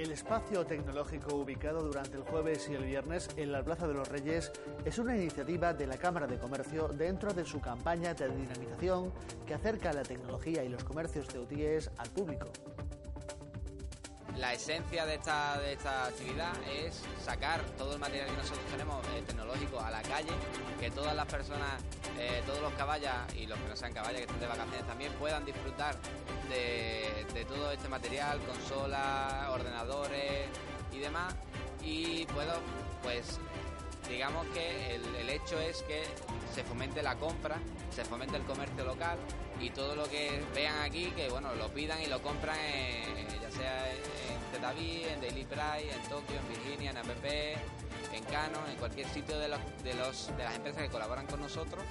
El espacio tecnológico ubicado durante el jueves y el viernes en la Plaza de los Reyes es una iniciativa de la Cámara de Comercio dentro de su campaña de dinamización que acerca la tecnología y los comercios ceutíes al público. La esencia de esta, de esta actividad es sacar todo el material que nosotros tenemos eh, tecnológico a la calle, que todas las personas, eh, todos los caballas y los que no sean caballas que estén de vacaciones también puedan disfrutar de, todo este material, consolas, ordenadores y demás. Y puedo, pues, digamos que el, el hecho es que se fomente la compra, se fomente el comercio local y todo lo que vean aquí, que bueno, lo pidan y lo compran, en- sea en Zetaví, en Daily Price, en Tokio, en Virginia, en APP, en Canon, en cualquier sitio de, los, de, de las empresas que colaboran con nosotros.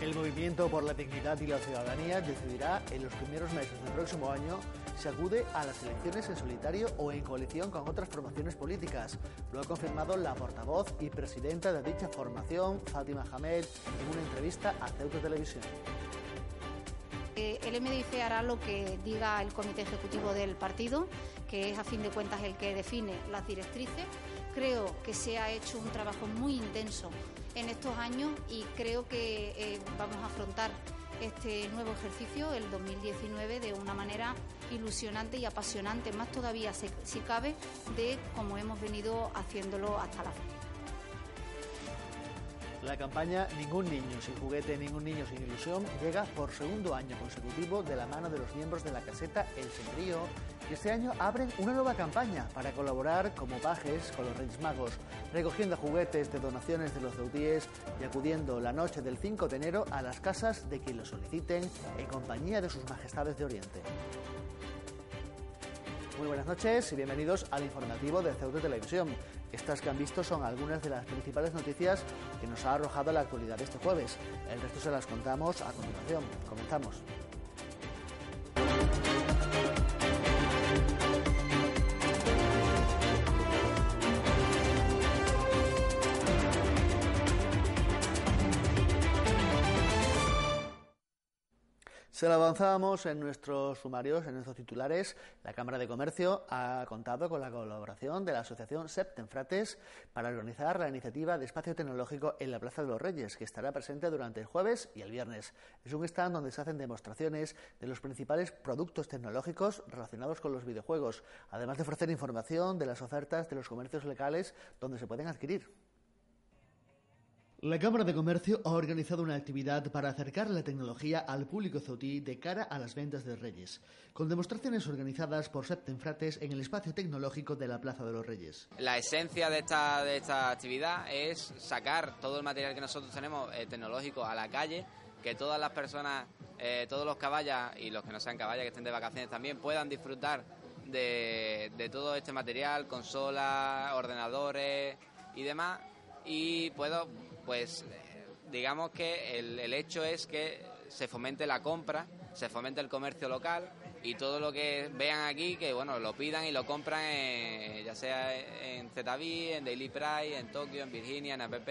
El movimiento por la dignidad y la ciudadanía decidirá en los primeros meses del próximo año si acude a las elecciones en solitario o en coalición con otras formaciones políticas. Lo ha confirmado la portavoz y presidenta de dicha formación, Fátima Hamed, en una entrevista a Ceuta Televisión. El MDIC hará lo que diga el comité ejecutivo del partido, que es a fin de cuentas el que define las directrices. Creo que se ha hecho un trabajo muy intenso en estos años y creo que eh, vamos a afrontar este nuevo ejercicio, el 2019, de una manera ilusionante y apasionante, más todavía si cabe, de como hemos venido haciéndolo hasta la fecha. La campaña Ningún niño sin juguete, ningún niño sin ilusión llega por segundo año consecutivo de la mano de los miembros de la caseta El Sembrío y este año abren una nueva campaña para colaborar como pajes con los Reyes Magos, recogiendo juguetes de donaciones de los ceutíes y acudiendo la noche del 5 de enero a las casas de quien lo soliciten en compañía de sus majestades de Oriente. Muy buenas noches y bienvenidos al informativo de Ceuta Televisión. Estas que han visto son algunas de las principales noticias que nos ha arrojado la actualidad este jueves. El resto se las contamos a continuación. Comenzamos. Se lo avanzábamos en nuestros sumarios, en nuestros titulares. La Cámara de Comercio ha contado con la colaboración de la Asociación Septenfrates para organizar la iniciativa de espacio tecnológico en la Plaza de los Reyes, que estará presente durante el jueves y el viernes. Es un stand donde se hacen demostraciones de los principales productos tecnológicos relacionados con los videojuegos, además de ofrecer información de las ofertas de los comercios locales donde se pueden adquirir. La Cámara de Comercio ha organizado una actividad para acercar la tecnología al público ceutí de cara a las ventas de Reyes, con demostraciones organizadas por Septenfrates en el espacio tecnológico de la Plaza de los Reyes. La esencia de esta, de esta actividad es sacar todo el material que nosotros tenemos eh, tecnológico a la calle, que todas las personas, eh, todos los caballas y los que no sean caballas, que estén de vacaciones también, puedan disfrutar de, de todo este material, consolas, ordenadores y demás. Y puedo, pues, eh, digamos que el, el hecho es que se fomente la compra, se fomente el comercio local y todo lo que vean aquí, que bueno, lo pidan y lo compran ya sea en Zetaví, en Daily Price, en Tokio, en Virginia, en APP,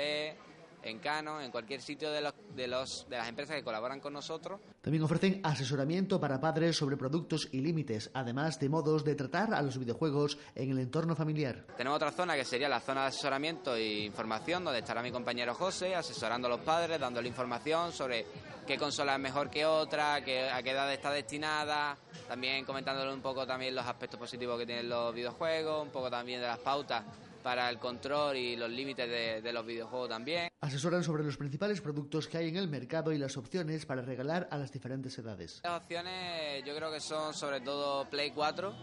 en Canon, en cualquier sitio de, los, de, los, de las empresas que colaboran con nosotros. También ofrecen asesoramiento para padres sobre productos y límites, además de modos de tratar a los videojuegos en el entorno familiar. Tenemos otra zona que sería la zona de asesoramiento e información, donde estará mi compañero José asesorando a los padres, dándole información sobre qué consola es mejor que otra, qué- a qué edad está destinada, también comentándole un poco también los aspectos positivos que tienen los videojuegos, un poco también de las pautas para el control y los límites de, de los videojuegos también. Asesoran sobre los principales productos que hay en el mercado y las opciones para regalar a las diferentes edades. Las opciones yo creo que son sobre todo Play 4,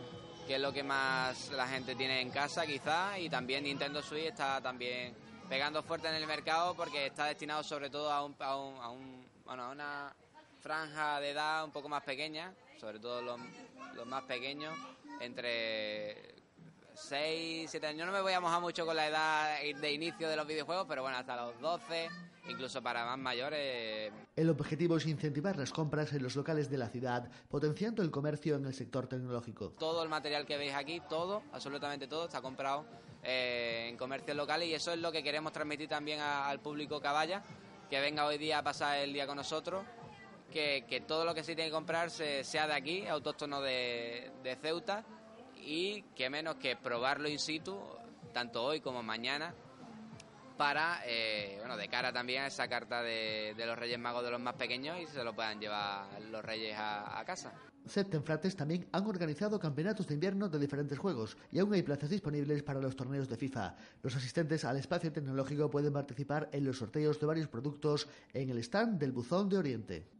que es lo que más la gente tiene en casa quizás, y también Nintendo Switch está también pegando fuerte en el mercado porque está destinado sobre todo a, un, a, un- a un- bueno, a una franja de edad un poco más pequeña, sobre todo los, los más pequeños, entre 6, 7 años. Yo no me voy a mojar mucho con la edad de inicio de los videojuegos, pero bueno, hasta los 12, incluso para más mayores, El objetivo es incentivar las compras en los locales de la ciudad, potenciando el comercio en el sector tecnológico. todo el material que veis aquí, todo, absolutamente todo, está comprado eh, en comercios locales y eso es lo que queremos transmitir también a- al público caballa, que venga hoy día a pasar el día con nosotros, que, todo lo que se tiene que comprar sea de aquí, autóctono de, Ceuta, y que menos que probarlo in situ, tanto hoy como mañana, para, eh, bueno, de cara también a esa carta de, los Reyes Magos de los más pequeños y se lo puedan llevar los Reyes a, a casa. Septenfrates también han organizado campeonatos de invierno de diferentes juegos y aún hay plazas disponibles para los torneos de FIFA. Los asistentes al espacio tecnológico pueden participar en los sorteos de varios productos en el stand del Buzón de Oriente.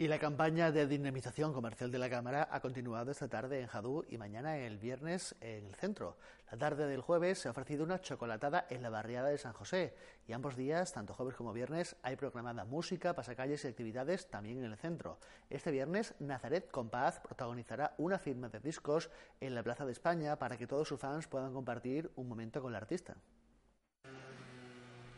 Y la campaña de dinamización comercial de la Cámara ha continuado esta tarde en Jadú y mañana el viernes en el centro. La tarde del jueves se ha ofrecido una chocolatada en la barriada de San José y ambos días, tanto jueves como viernes, hay programada música, pasacalles y actividades también en el centro. Este viernes, Nazaret Compaz protagonizará una firma de discos en la Plaza de España para que todos sus fans puedan compartir un momento con el artista.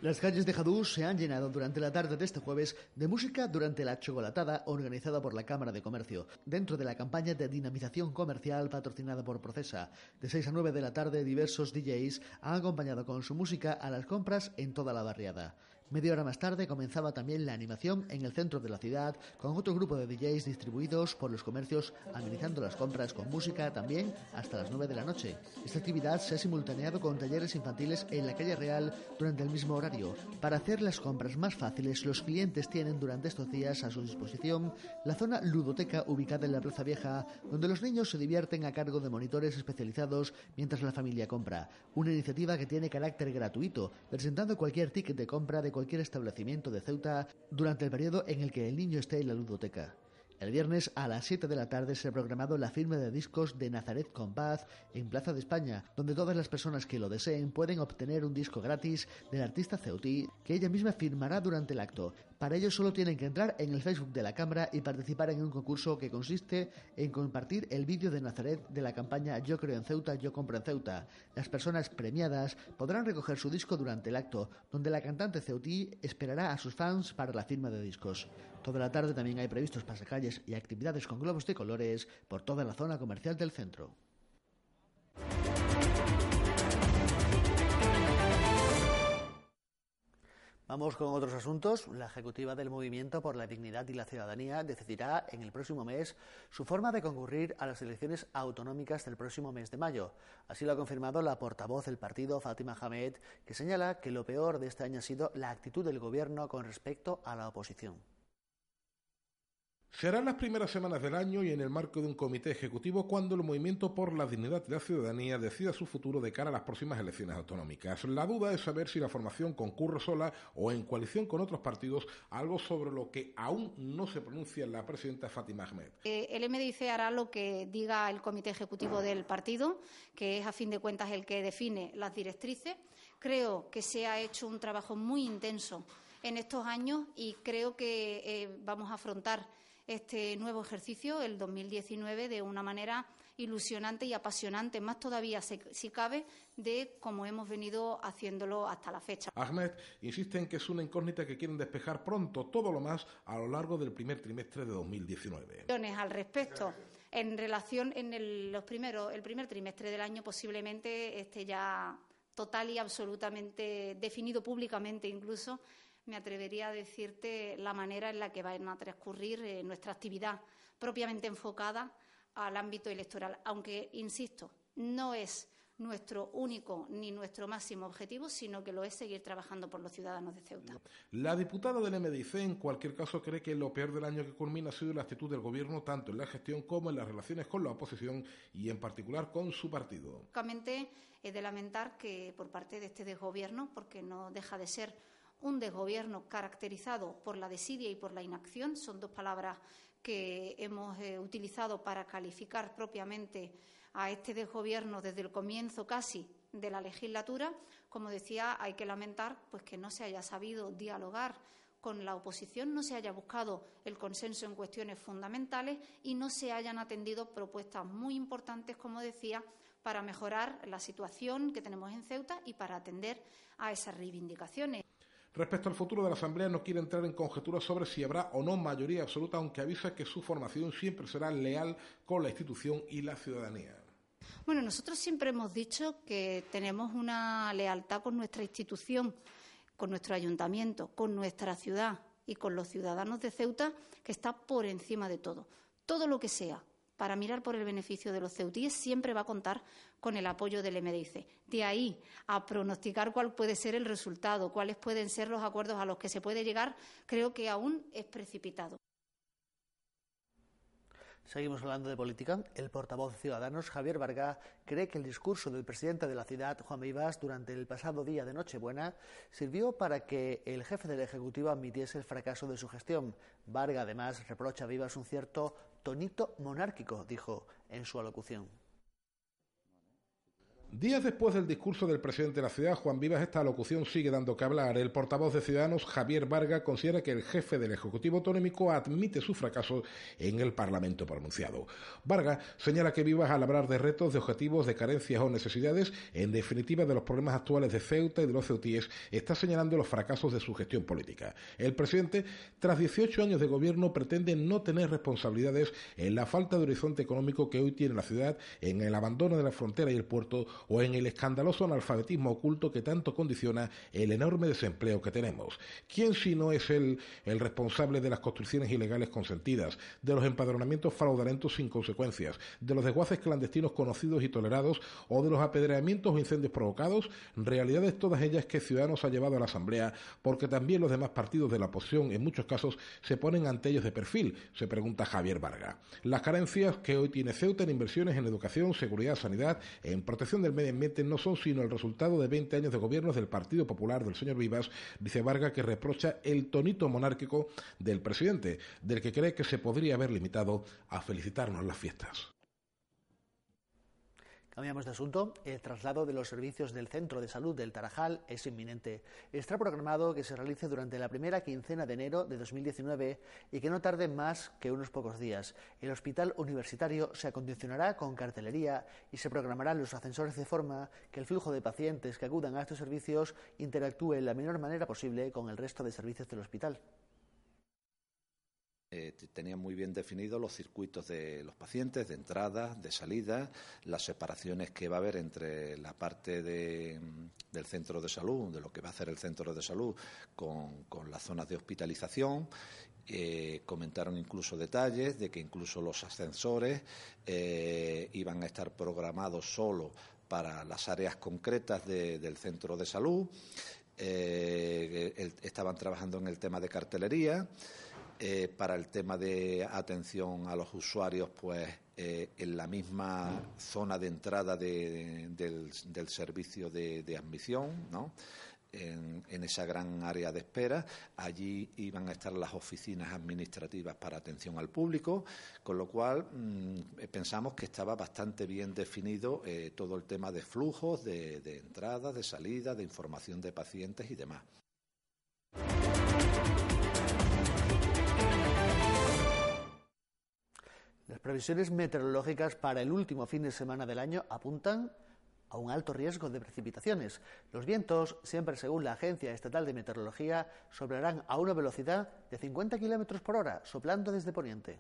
Las calles de Jadú se han llenado durante la tarde de este jueves de música durante la chocolatada organizada por la Cámara de Comercio, dentro de la campaña de dinamización comercial patrocinada por Procesa. De 6 a 9 de la tarde, diversos DJs han acompañado con su música a las compras en toda la barriada. Media hora más tarde comenzaba también la animación en el centro de la ciudad con otro grupo de DJs distribuidos por los comercios amenizando las compras con música también hasta las 9 de la noche. Esta actividad se ha simultaneado con talleres infantiles en la calle Real durante el mismo horario. Para hacer las compras más fáciles, los clientes tienen durante estos días a su disposición la zona ludoteca ubicada en la Plaza Vieja, donde los niños se divierten a cargo de monitores especializados mientras la familia compra. Una iniciativa que tiene carácter gratuito, presentando cualquier ticket de compra de cualquier establecimiento de Ceuta durante el periodo en el que el niño esté en la ludoteca. El viernes a las 7 de la tarde se ha programado la firma de discos de Nazaret Compaz en Plaza de España, donde todas las personas que lo deseen pueden obtener un disco gratis del artista ceutí que ella misma firmará durante el acto. Para ello solo tienen que entrar en el Facebook de la Cámara y participar en un concurso que consiste en compartir el vídeo de Nazaret de la campaña Yo creo en Ceuta, yo compro en Ceuta. Las personas premiadas podrán recoger su disco durante el acto, donde la cantante ceutí esperará a sus fans para la firma de discos. Toda la tarde también hay previstos pasacalles y actividades con globos de colores por toda la zona comercial del centro. Vamos con otros asuntos. La ejecutiva del Movimiento por la Dignidad y la Ciudadanía decidirá en el próximo mes su forma de concurrir a las elecciones autonómicas del próximo mes de mayo. Así lo ha confirmado la portavoz del partido, Fátima Hamed, que señala que lo peor de este año ha sido la actitud del Gobierno con respecto a la oposición. Serán las primeras semanas del año y en el marco de un comité ejecutivo cuando el Movimiento por la Dignidad de la Ciudadanía decida su futuro de cara a las próximas elecciones autonómicas. La duda es saber si la formación concurre sola o en coalición con otros partidos, algo sobre lo que aún no se pronuncia la presidenta Fátima Ahmed. Eh, el MDIC hará lo que diga el comité ejecutivo del partido, que es a fin de cuentas el que define las directrices. Creo que se ha hecho un trabajo muy intenso en estos años y creo que eh, vamos a afrontar este nuevo ejercicio, el 2019, de una manera ilusionante y apasionante, más todavía si cabe, de cómo hemos venido haciéndolo hasta la fecha. Ahmed insiste en que es una incógnita que quieren despejar pronto, todo lo más a lo largo del primer trimestre de 2019. Al respecto, en relación en el, los primeros, el primer trimestre del año posiblemente esté ya total y absolutamente definido públicamente incluso me atrevería a decirte la manera en la que va a transcurrir eh, nuestra actividad propiamente enfocada al ámbito electoral, aunque, insisto, no es nuestro único ni nuestro máximo objetivo, sino que lo es seguir trabajando por los ciudadanos de Ceuta. La diputada del MDIC, en cualquier caso, cree que lo peor del año que culmina ha sido la actitud del Gobierno, tanto en la gestión como en las relaciones con la oposición y, en particular, con su partido. es de lamentar que por parte de este desgobierno, porque no deja de ser un desgobierno caracterizado por la desidia y por la inacción. Son dos palabras que hemos eh, utilizado para calificar propiamente a este desgobierno desde el comienzo casi de la legislatura. Como decía, hay que lamentar pues, que no se haya sabido dialogar con la oposición, no se haya buscado el consenso en cuestiones fundamentales y no se hayan atendido propuestas muy importantes, como decía, para mejorar la situación que tenemos en Ceuta y para atender a esas reivindicaciones. Respecto al futuro de la Asamblea, no quiere entrar en conjeturas sobre si habrá o no mayoría absoluta, aunque avisa que su formación siempre será leal con la institución y la ciudadanía. Bueno, nosotros siempre hemos dicho que tenemos una lealtad con nuestra institución, con nuestro ayuntamiento, con nuestra ciudad, y con los ciudadanos de Ceuta, que está por encima de todo. Todo lo que sea para mirar por el beneficio de los ceutíes siempre va a contar con el apoyo del MDIC. De ahí a pronosticar cuál puede ser el resultado, cuáles pueden ser los acuerdos a los que se puede llegar, creo que aún es precipitado. Seguimos hablando de política. El portavoz de Ciudadanos, Javier Varga, cree que el discurso del presidente de la ciudad, Juan Vivas, durante el pasado día de Nochebuena, sirvió para que el jefe del Ejecutivo admitiese el fracaso de su gestión. Varga, además, reprocha a Vivas un cierto tonito monárquico, dijo en su alocución. Días después del discurso del presidente de la ciudad, Juan Vivas, esta locución sigue dando que hablar. El portavoz de Ciudadanos, Javier Varga, considera que el jefe del Ejecutivo Autonómico admite su fracaso en el Parlamento pronunciado. Varga señala que Vivas, al hablar de retos, de objetivos, de carencias o necesidades, en definitiva de los problemas actuales de Ceuta y de los ceutíes, está señalando los fracasos de su gestión política. El presidente, tras 18 años de gobierno, pretende no tener responsabilidades en la falta de horizonte económico que hoy tiene la ciudad, en el abandono de la frontera y el puerto o en el escandaloso analfabetismo oculto que tanto condiciona el enorme desempleo que tenemos. ¿Quién si no es él el responsable de las construcciones ilegales consentidas, de los empadronamientos fraudulentos sin consecuencias, de los desguaces clandestinos conocidos y tolerados o de los apedreamientos o incendios provocados? Realidades todas ellas que Ciudadanos ha llevado a la Asamblea porque también los demás partidos de la oposición en muchos casos se ponen ante ellos de perfil, se pregunta Javier Varga. Las carencias que hoy tiene Ceuta en inversiones en educación, seguridad, sanidad, en protección del medio ambiente no son sino el resultado de 20 años de gobiernos del Partido Popular del señor Vivas, dice Varga, que reprocha el tonito monárquico del presidente, del que cree que se podría haber limitado a felicitarnos las fiestas. Cambiamos de asunto. El traslado de los servicios del Centro de Salud del Tarajal es inminente. Está programado que se realice durante la primera quincena de enero de 2019 y que no tarde más que unos pocos días. El hospital universitario se acondicionará con cartelería y se programarán los ascensores de forma que el flujo de pacientes que acudan a estos servicios interactúe en la menor manera posible con el resto de servicios del hospital. Eh, tenían muy bien definidos los circuitos de los pacientes, de entrada, de salida, las separaciones que va a haber entre la parte del centro de salud, de lo que va a hacer el centro de salud, con, las zonas de hospitalización. Eh, comentaron incluso detalles de que incluso los ascensores eh, iban a estar programados solo para las áreas concretas del centro de salud. estaban trabajando en el tema de cartelería. Eh, para el tema de atención a los usuarios, pues eh, en la misma zona de entrada del, servicio de, admisión, ¿no? En, esa gran área de espera. Allí iban a estar las oficinas administrativas para atención al público, con lo cual mm, pensamos que estaba bastante bien definido eh, todo el tema de flujos, de, de entrada, de salida, de información de pacientes y demás. Las previsiones meteorológicas para el último fin de semana del año apuntan a un alto riesgo de precipitaciones. Los vientos, siempre según la Agencia Estatal de Meteorología, soplarán a una velocidad de 50 kilómetros por hora, soplando desde poniente.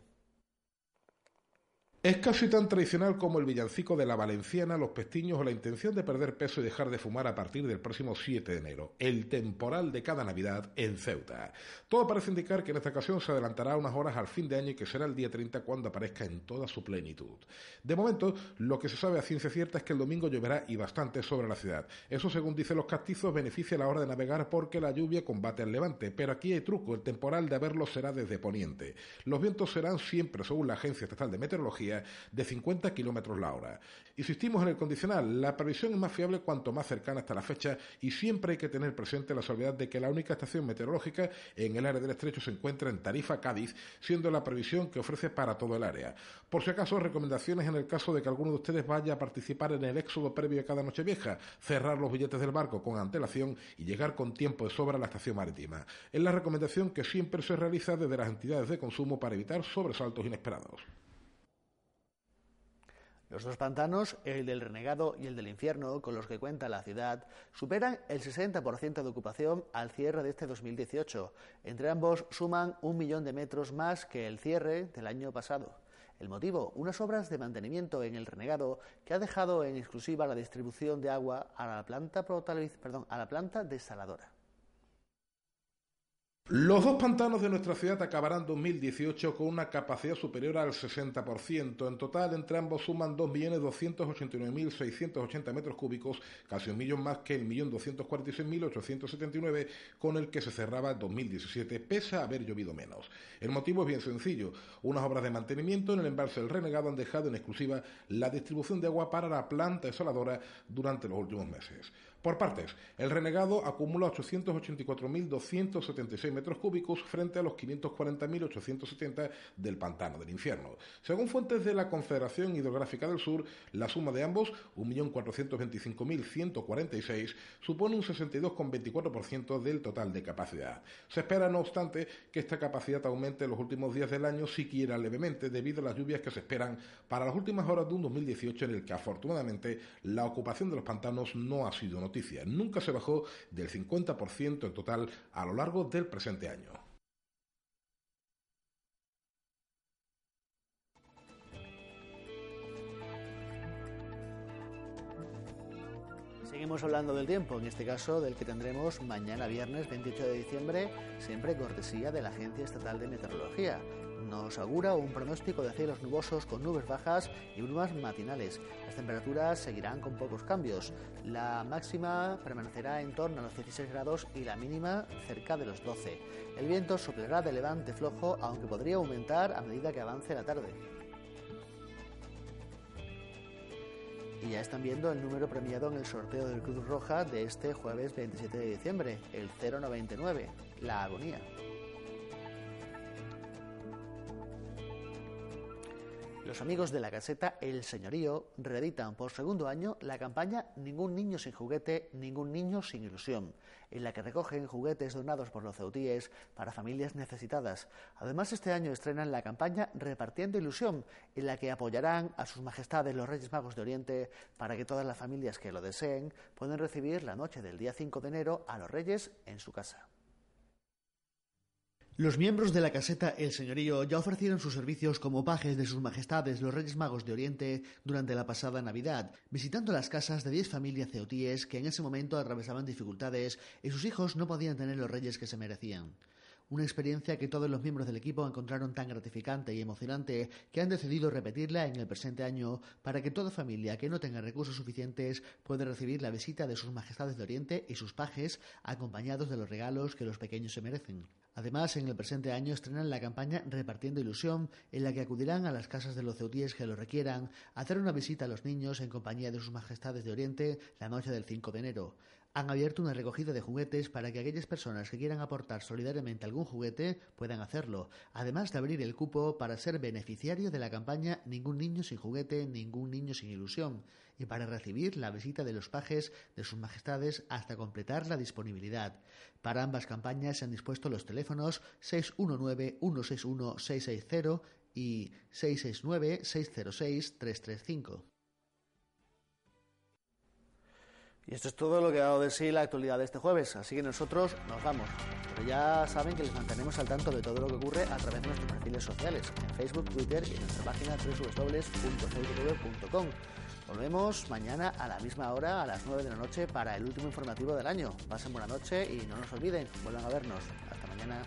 Es casi tan tradicional como el villancico de la valenciana, los pestiños o la intención de perder peso y dejar de fumar a partir del próximo 7 de enero, el temporal de cada Navidad en Ceuta. Todo parece indicar que en esta ocasión se adelantará unas horas al fin de año y que será el día 30 cuando aparezca en toda su plenitud. De momento, lo que se sabe a ciencia cierta es que el domingo lloverá y bastante sobre la ciudad. Eso, según dicen los castizos, beneficia a la hora de navegar porque la lluvia combate al levante, pero aquí hay truco, el temporal de haberlo será desde poniente. Los vientos serán siempre, según la Agencia Estatal de Meteorología, de 50 kilómetros la hora. Insistimos en el condicional, la previsión es más fiable cuanto más cercana está la fecha y siempre hay que tener presente la salvedad de que la única estación meteorológica en el área del estrecho se encuentra en Tarifa, Cádiz, siendo la previsión que ofrece para todo el área. Por si acaso, recomendaciones en el caso de que alguno de ustedes vaya a participar en el éxodo previo a cada noche vieja, cerrar los billetes del barco con antelación y llegar con tiempo de sobra a la estación marítima. Es la recomendación que siempre se realiza desde las entidades de consumo para evitar sobresaltos inesperados. Los dos pantanos, el del Renegado y el del Infierno, con los que cuenta la ciudad, superan el 60% de ocupación al cierre de este 2018. Entre ambos suman un millón de metros más que el cierre del año pasado. El motivo, unas obras de mantenimiento en el Renegado que ha dejado en exclusiva la distribución de agua a la planta, a la planta desaladora. Los dos pantanos de nuestra ciudad acabarán 2018 con una capacidad superior al 60%. En total, entre ambos suman 2.289.680 metros cúbicos, casi un millón más que el 1.246.879 con el que se cerraba el 2017, pese a haber llovido menos. El motivo es bien sencillo. Unas obras de mantenimiento en el embalse del Renegado han dejado en exclusiva la distribución de agua para la planta desaladora durante los últimos meses. Por partes, el renegado acumula 884.276 metros cúbicos frente a los 540.870 del pantano del infierno. Según fuentes de la Confederación Hidrográfica del Sur, la suma de ambos, 1.425.146, supone un 62,24% del total de capacidad. Se espera, no obstante, que esta capacidad aumente en los últimos días del año, siquiera levemente, debido a las lluvias que se esperan para las últimas horas de un 2018 en el que, afortunadamente, la ocupación de los pantanos no ha sido Nunca se bajó del 50% en total a lo largo del presente año. Seguimos hablando del tiempo, en este caso del que tendremos mañana viernes 28 de diciembre, siempre cortesía de la Agencia Estatal de Meteorología nos augura un pronóstico de cielos nubosos con nubes bajas y brumas matinales. Las temperaturas seguirán con pocos cambios. La máxima permanecerá en torno a los 16 grados y la mínima cerca de los 12. El viento soplará de levante flojo, aunque podría aumentar a medida que avance la tarde. Y ya están viendo el número premiado en el sorteo del Cruz Roja de este jueves 27 de diciembre, el 099, la agonía. Los amigos de la caseta El Señorío reeditan por segundo año la campaña Ningún niño sin juguete, ningún niño sin ilusión, en la que recogen juguetes donados por los ceutíes para familias necesitadas. Además, este año estrenan la campaña Repartiendo Ilusión, en la que apoyarán a sus majestades los Reyes Magos de Oriente para que todas las familias que lo deseen puedan recibir la noche del día 5 de enero a los Reyes en su casa. Los miembros de la caseta El Señorío ya ofrecieron sus servicios como pajes de sus majestades los Reyes Magos de Oriente durante la pasada Navidad, visitando las casas de diez familias ceotíes que en ese momento atravesaban dificultades y sus hijos no podían tener los reyes que se merecían. Una experiencia que todos los miembros del equipo encontraron tan gratificante y emocionante que han decidido repetirla en el presente año para que toda familia que no tenga recursos suficientes pueda recibir la visita de sus majestades de Oriente y sus pajes acompañados de los regalos que los pequeños se merecen. Además, en el presente año estrenan la campaña Repartiendo Ilusión, en la que acudirán a las casas de los ceutíes que lo requieran a hacer una visita a los niños en compañía de sus majestades de Oriente la noche del 5 de enero. Han abierto una recogida de juguetes para que aquellas personas que quieran aportar solidariamente algún juguete puedan hacerlo, además de abrir el cupo para ser beneficiario de la campaña Ningún niño sin juguete, ningún niño sin ilusión, y para recibir la visita de los pajes de sus majestades hasta completar la disponibilidad. Para ambas campañas se han dispuesto los teléfonos 619-161-660 y 669-606-335. Y esto es todo lo que ha dado de sí la actualidad de este jueves, así que nosotros nos vamos. Pero ya saben que les mantenemos al tanto de todo lo que ocurre a través de nuestros perfiles sociales, en Facebook, Twitter y en nuestra página www.ctv.com. Volvemos mañana a la misma hora, a las 9 de la noche, para el último informativo del año. Pasen buena noche y no nos olviden, vuelvan a vernos. Hasta mañana.